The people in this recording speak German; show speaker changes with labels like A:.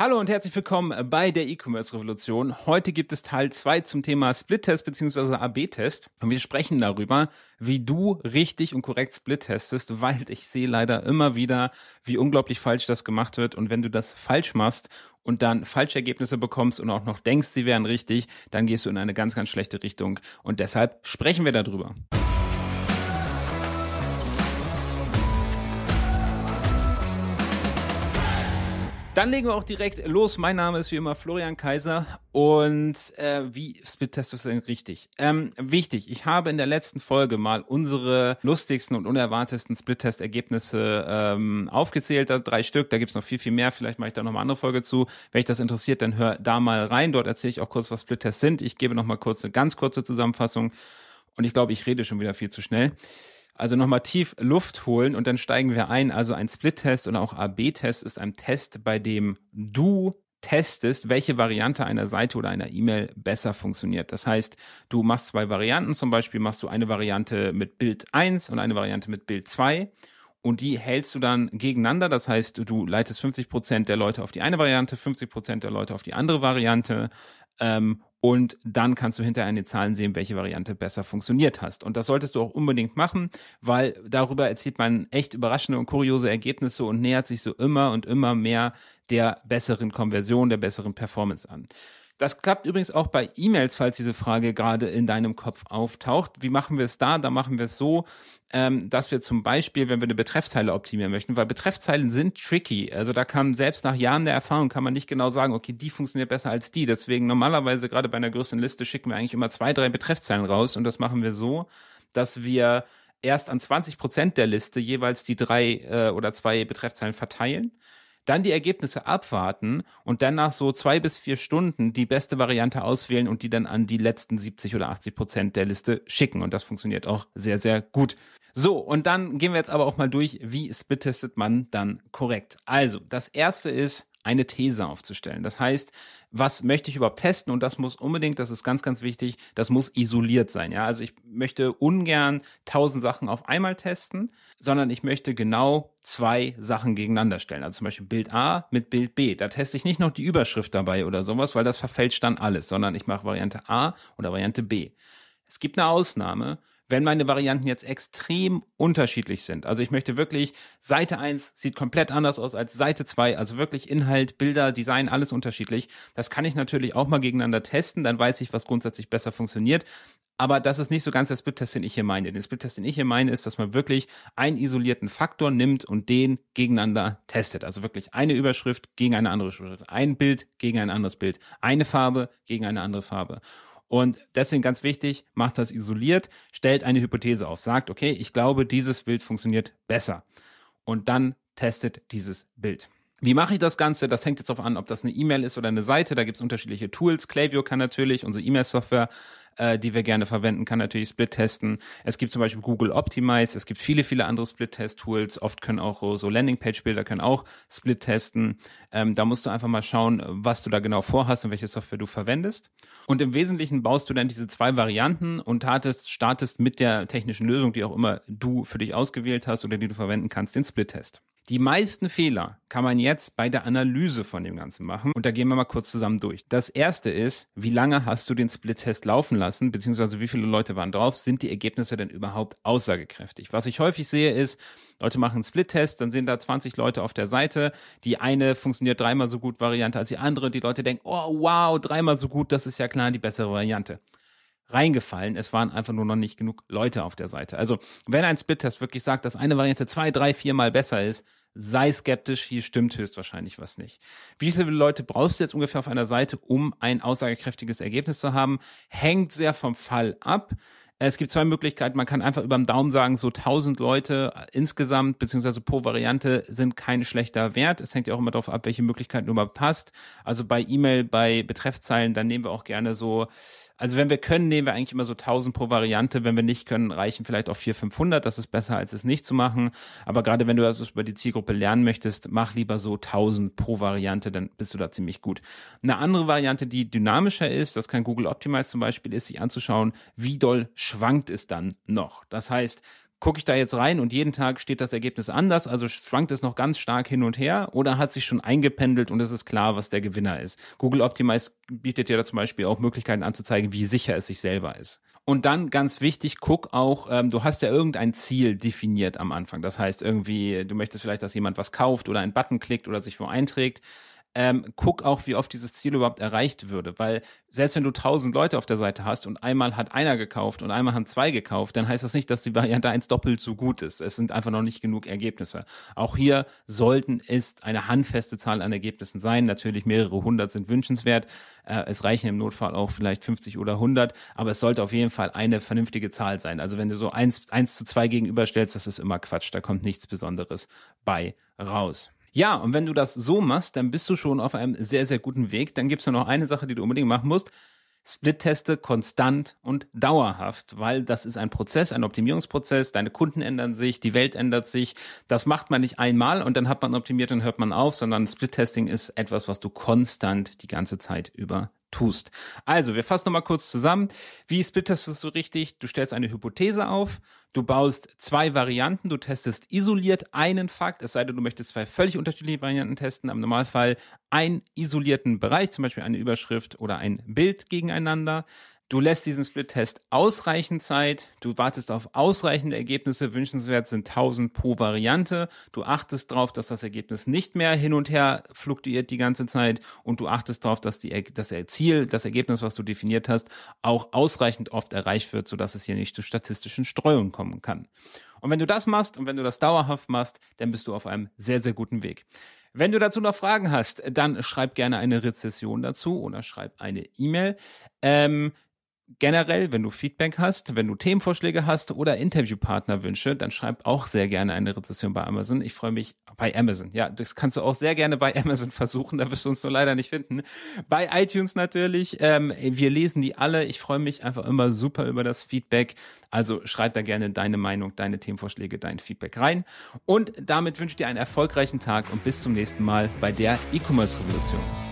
A: Hallo und herzlich willkommen bei der E-Commerce Revolution. Heute gibt es Teil 2 zum Thema Split-Test bzw. AB-Test und wir sprechen darüber, wie du richtig und korrekt Split testest, weil ich sehe leider immer wieder, wie unglaublich falsch das gemacht wird und wenn du das falsch machst und dann falsche Ergebnisse bekommst und auch noch denkst, sie wären richtig, dann gehst du in eine ganz, ganz schlechte Richtung und deshalb sprechen wir darüber. Dann legen wir auch direkt los. Mein Name ist wie immer Florian Kaiser und äh, wie split-testest du denn richtig? Ähm, wichtig, ich habe in der letzten Folge mal unsere lustigsten und unerwartetsten Split-Test-Ergebnisse ähm, aufgezählt, drei Stück, da gibt's noch viel, viel mehr, vielleicht mache ich da noch mal eine andere Folge zu. Wenn euch das interessiert, dann hör da mal rein, dort erzähle ich auch kurz, was Split-Tests sind. Ich gebe noch mal kurz eine ganz kurze Zusammenfassung und ich glaube, ich rede schon wieder viel zu schnell. Also nochmal tief Luft holen und dann steigen wir ein. Also ein Split-Test oder auch AB-Test ist ein Test, bei dem du testest, welche Variante einer Seite oder einer E-Mail besser funktioniert. Das heißt, du machst zwei Varianten, zum Beispiel machst du eine Variante mit Bild 1 und eine Variante mit Bild 2 und die hältst du dann gegeneinander. Das heißt, du leitest 50 Prozent der Leute auf die eine Variante, 50 Prozent der Leute auf die andere Variante ähm, und dann kannst du hinterher in den Zahlen sehen, welche Variante besser funktioniert hast. Und das solltest du auch unbedingt machen, weil darüber erzielt man echt überraschende und kuriose Ergebnisse und nähert sich so immer und immer mehr der besseren Konversion, der besseren Performance an. Das klappt übrigens auch bei E-Mails, falls diese Frage gerade in deinem Kopf auftaucht. Wie machen wir es da? Da machen wir es so, ähm, dass wir zum Beispiel, wenn wir eine Betreffzeile optimieren möchten, weil Betreffzeilen sind tricky. Also da kann selbst nach Jahren der Erfahrung kann man nicht genau sagen, okay, die funktioniert besser als die. Deswegen normalerweise gerade bei einer größeren Liste schicken wir eigentlich immer zwei, drei Betreffzeilen raus und das machen wir so, dass wir erst an 20 Prozent der Liste jeweils die drei äh, oder zwei Betreffzeilen verteilen dann die Ergebnisse abwarten und dann nach so zwei bis vier Stunden die beste Variante auswählen und die dann an die letzten 70 oder 80 Prozent der Liste schicken. Und das funktioniert auch sehr, sehr gut. So, und dann gehen wir jetzt aber auch mal durch, wie splittestet man dann korrekt. Also, das erste ist, eine These aufzustellen. Das heißt, was möchte ich überhaupt testen? Und das muss unbedingt, das ist ganz, ganz wichtig, das muss isoliert sein. Ja, also ich möchte ungern tausend Sachen auf einmal testen, sondern ich möchte genau zwei Sachen gegeneinander stellen. Also zum Beispiel Bild A mit Bild B. Da teste ich nicht noch die Überschrift dabei oder sowas, weil das verfälscht dann alles, sondern ich mache Variante A oder Variante B. Es gibt eine Ausnahme, wenn meine Varianten jetzt extrem unterschiedlich sind. Also ich möchte wirklich, Seite 1 sieht komplett anders aus als Seite 2, also wirklich Inhalt, Bilder, Design, alles unterschiedlich. Das kann ich natürlich auch mal gegeneinander testen, dann weiß ich, was grundsätzlich besser funktioniert. Aber das ist nicht so ganz der Split-Test, den ich hier meine. Den Split-Test, den ich hier meine, ist, dass man wirklich einen isolierten Faktor nimmt und den gegeneinander testet. Also wirklich eine Überschrift gegen eine andere Überschrift, ein Bild gegen ein anderes Bild, eine Farbe gegen eine andere Farbe. Und deswegen ganz wichtig, macht das isoliert, stellt eine Hypothese auf, sagt, okay, ich glaube, dieses Bild funktioniert besser. Und dann testet dieses Bild. Wie mache ich das Ganze? Das hängt jetzt darauf an, ob das eine E-Mail ist oder eine Seite. Da gibt es unterschiedliche Tools. Klaviyo kann natürlich, unsere E-Mail-Software, äh, die wir gerne verwenden, kann natürlich Split testen. Es gibt zum Beispiel Google Optimize. Es gibt viele, viele andere Split-Test-Tools. Oft können auch so Landing-Page-Bilder können auch Split testen. Ähm, da musst du einfach mal schauen, was du da genau vorhast und welche Software du verwendest. Und im Wesentlichen baust du dann diese zwei Varianten und startest, startest mit der technischen Lösung, die auch immer du für dich ausgewählt hast oder die du verwenden kannst, den Split-Test. Die meisten Fehler kann man jetzt bei der Analyse von dem Ganzen machen. Und da gehen wir mal kurz zusammen durch. Das erste ist, wie lange hast du den Split-Test laufen lassen, beziehungsweise wie viele Leute waren drauf, sind die Ergebnisse denn überhaupt aussagekräftig? Was ich häufig sehe ist, Leute machen einen Split-Test, dann sind da 20 Leute auf der Seite, die eine funktioniert dreimal so gut Variante als die andere, die Leute denken, oh wow, dreimal so gut, das ist ja klar die bessere Variante reingefallen. Es waren einfach nur noch nicht genug Leute auf der Seite. Also, wenn ein Split-Test wirklich sagt, dass eine Variante zwei, drei, viermal besser ist, sei skeptisch, hier stimmt höchstwahrscheinlich was nicht. Wie viele Leute brauchst du jetzt ungefähr auf einer Seite, um ein aussagekräftiges Ergebnis zu haben? Hängt sehr vom Fall ab. Es gibt zwei Möglichkeiten. Man kann einfach über den Daumen sagen, so 1000 Leute insgesamt, beziehungsweise pro Variante sind kein schlechter Wert. Es hängt ja auch immer darauf ab, welche Möglichkeiten du überhaupt hast. Also bei E-Mail, bei Betreffzeilen, dann nehmen wir auch gerne so also wenn wir können, nehmen wir eigentlich immer so 1000 pro Variante. Wenn wir nicht können, reichen vielleicht auch 400, 500. Das ist besser, als es nicht zu machen. Aber gerade wenn du also über die Zielgruppe lernen möchtest, mach lieber so 1000 pro Variante, dann bist du da ziemlich gut. Eine andere Variante, die dynamischer ist, das kann Google Optimize zum Beispiel, ist sich anzuschauen, wie doll schwankt es dann noch. Das heißt, gucke ich da jetzt rein und jeden Tag steht das Ergebnis anders, also schwankt es noch ganz stark hin und her oder hat sich schon eingependelt und es ist klar, was der Gewinner ist. Google Optimize bietet dir da zum Beispiel auch Möglichkeiten anzuzeigen, wie sicher es sich selber ist. Und dann ganz wichtig, guck auch, ähm, du hast ja irgendein Ziel definiert am Anfang. Das heißt irgendwie, du möchtest vielleicht, dass jemand was kauft oder einen Button klickt oder sich wo einträgt ähm, guck auch, wie oft dieses Ziel überhaupt erreicht würde. Weil selbst wenn du tausend Leute auf der Seite hast und einmal hat einer gekauft und einmal haben zwei gekauft, dann heißt das nicht, dass die Variante eins doppelt so gut ist. Es sind einfach noch nicht genug Ergebnisse. Auch hier sollten es eine handfeste Zahl an Ergebnissen sein. Natürlich mehrere hundert sind wünschenswert. Äh, es reichen im Notfall auch vielleicht 50 oder 100, aber es sollte auf jeden Fall eine vernünftige Zahl sein. Also wenn du so eins, eins zu zwei gegenüberstellst, das ist immer Quatsch. Da kommt nichts Besonderes bei raus. Ja, und wenn du das so machst, dann bist du schon auf einem sehr, sehr guten Weg. Dann gibt es nur noch eine Sache, die du unbedingt machen musst. Split-Teste konstant und dauerhaft, weil das ist ein Prozess, ein Optimierungsprozess. Deine Kunden ändern sich, die Welt ändert sich. Das macht man nicht einmal und dann hat man optimiert und hört man auf, sondern Split-Testing ist etwas, was du konstant die ganze Zeit über tust. Also, wir fassen nochmal kurz zusammen. Wie splittest du richtig? Du stellst eine Hypothese auf, du baust zwei Varianten, du testest isoliert einen Fakt, es sei denn, du möchtest zwei völlig unterschiedliche Varianten testen, im Normalfall einen isolierten Bereich, zum Beispiel eine Überschrift oder ein Bild gegeneinander. Du lässt diesen Split-Test ausreichend Zeit, du wartest auf ausreichende Ergebnisse, wünschenswert sind 1000 pro Variante, du achtest darauf, dass das Ergebnis nicht mehr hin und her fluktuiert die ganze Zeit und du achtest darauf, dass die, das Ziel, das Ergebnis, was du definiert hast, auch ausreichend oft erreicht wird, sodass es hier nicht zu statistischen Streuungen kommen kann. Und wenn du das machst und wenn du das dauerhaft machst, dann bist du auf einem sehr, sehr guten Weg. Wenn du dazu noch Fragen hast, dann schreib gerne eine Rezession dazu oder schreib eine E-Mail. Ähm, generell, wenn du Feedback hast, wenn du Themenvorschläge hast oder Interviewpartnerwünsche, dann schreib auch sehr gerne eine Rezession bei Amazon. Ich freue mich bei Amazon. Ja, das kannst du auch sehr gerne bei Amazon versuchen. Da wirst du uns nur leider nicht finden. Bei iTunes natürlich. Ähm, wir lesen die alle. Ich freue mich einfach immer super über das Feedback. Also schreib da gerne deine Meinung, deine Themenvorschläge, dein Feedback rein. Und damit wünsche ich dir einen erfolgreichen Tag und bis zum nächsten Mal bei der E-Commerce Revolution.